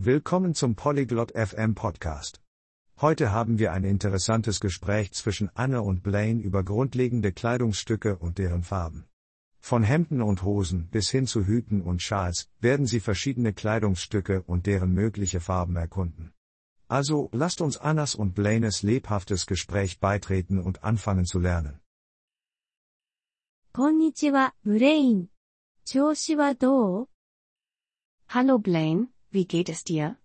Willkommen zum Polyglot FM Podcast. Heute haben wir ein interessantes Gespräch zwischen Anne und Blaine über grundlegende Kleidungsstücke und deren Farben. Von Hemden und Hosen bis hin zu Hüten und Schals werden sie verschiedene Kleidungsstücke und deren mögliche Farben erkunden. Also lasst uns Annas und Blaines lebhaftes Gespräch beitreten und anfangen zu lernen. Konnichiwa, Blaine. Hallo Blaine, wie geht es dir?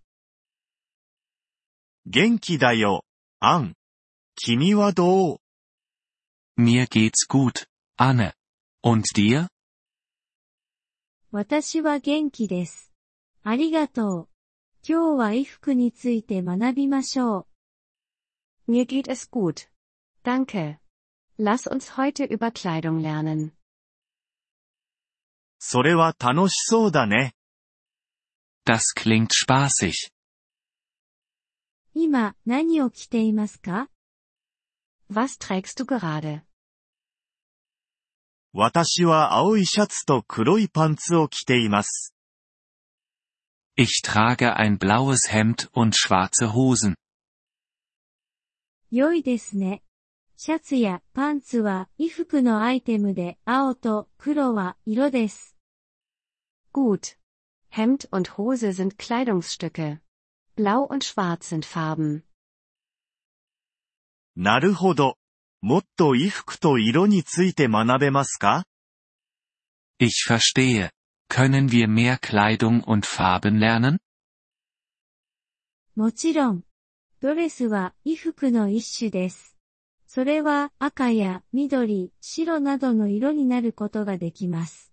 元気だよ、アン。君はどう Mir geht's gut, Anne. Und dir? 私は元気です。ありがとう。今日は衣服について学びましょう。 Mir geht es gut. Danke. Lass uns heute über Kleidung lernen. それは楽しそうだね。 Das klingt spaßig. 今、何を着ていますか Was trägst du gerade? 私は青いシャツと黒いパンツを着ています。 Ich trage ein blaues Hemd und schwarze Hosen. 良いですね。シャツやパンツは衣服のアイテムで青と黒は色です。 Gut. Hemd und Hose sind Kleidungsstücke. Blau und Schwarz sind Farben. なるほど。もっと衣服と色について学べますか Ich verstehe. Können wir mehr Kleidung und Farben lernen? もちろん。ドレスは衣服の一種です。それは赤や緑、白などの色になることができます。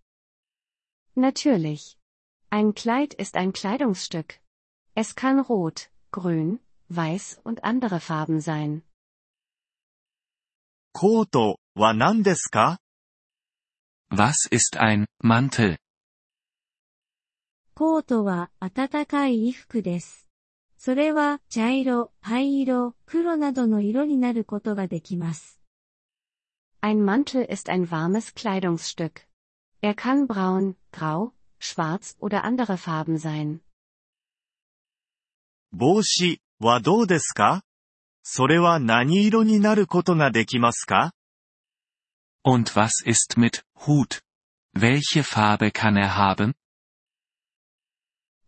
Natürlich. Ein Kleid ist ein Kleidungsstück. Es kann rot, grün, weiß und andere Farben sein. コートは何ですか Was ist ein Mantel? コートは暖かい衣服です。それは茶色、灰色、黒などの色になることができます。 Ein Mantel ist ein warmes Kleidungsstück. Er kann braun, grau, schwarz oder andere Farben sein. 帽子はどうですかそれは何色になることができますか Und was ist mit Hut? Welche Farbe kann er haben?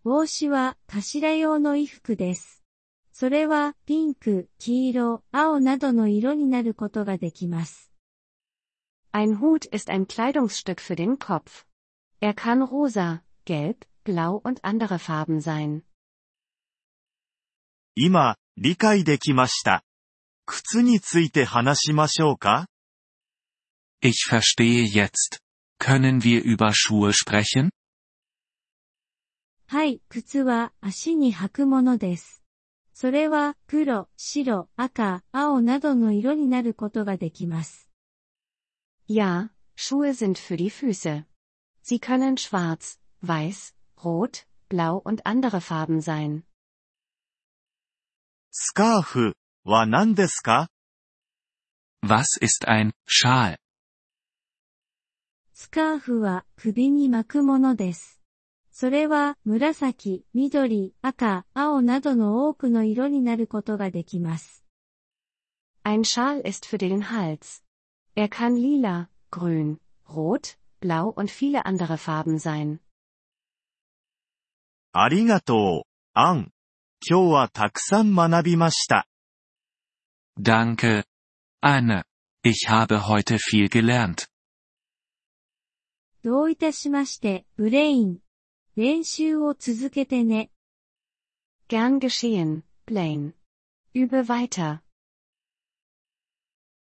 帽子は頭用の衣服です。それはピンク、黄色、青などの色になることができます。 Ein Hut ist ein Kleidungsstück für den Kopf. Er kann rosa, gelb, blau und andere Farben sein. 今、理解できました。靴について話しましょうか Ich verstehe jetzt. Können wir über Schuhe sprechen? はい、靴は足に履くものです。それは黒、白、赤、青などの色になることができます。 Ja, Schuhe sind für die Füße. Sie können schwarz, weiß, rot, blau und andere Farben sein. スカーフは何ですか Was ist ein Schal? スカーフは首に巻くものです。それは紫、緑、赤、青などの多くの色になることができます。 Ein Schal ist für den Hals. Er kann lila, grün, rot, blau und viele andere Farben sein. ありがとう、アン。今日はたくさん学びました。 Danke. Anne. Ich habe heute viel gelernt. どういたしまして、ブレイン。練習を続けてね。 Gern geschehen, Blaine. Übe weiter.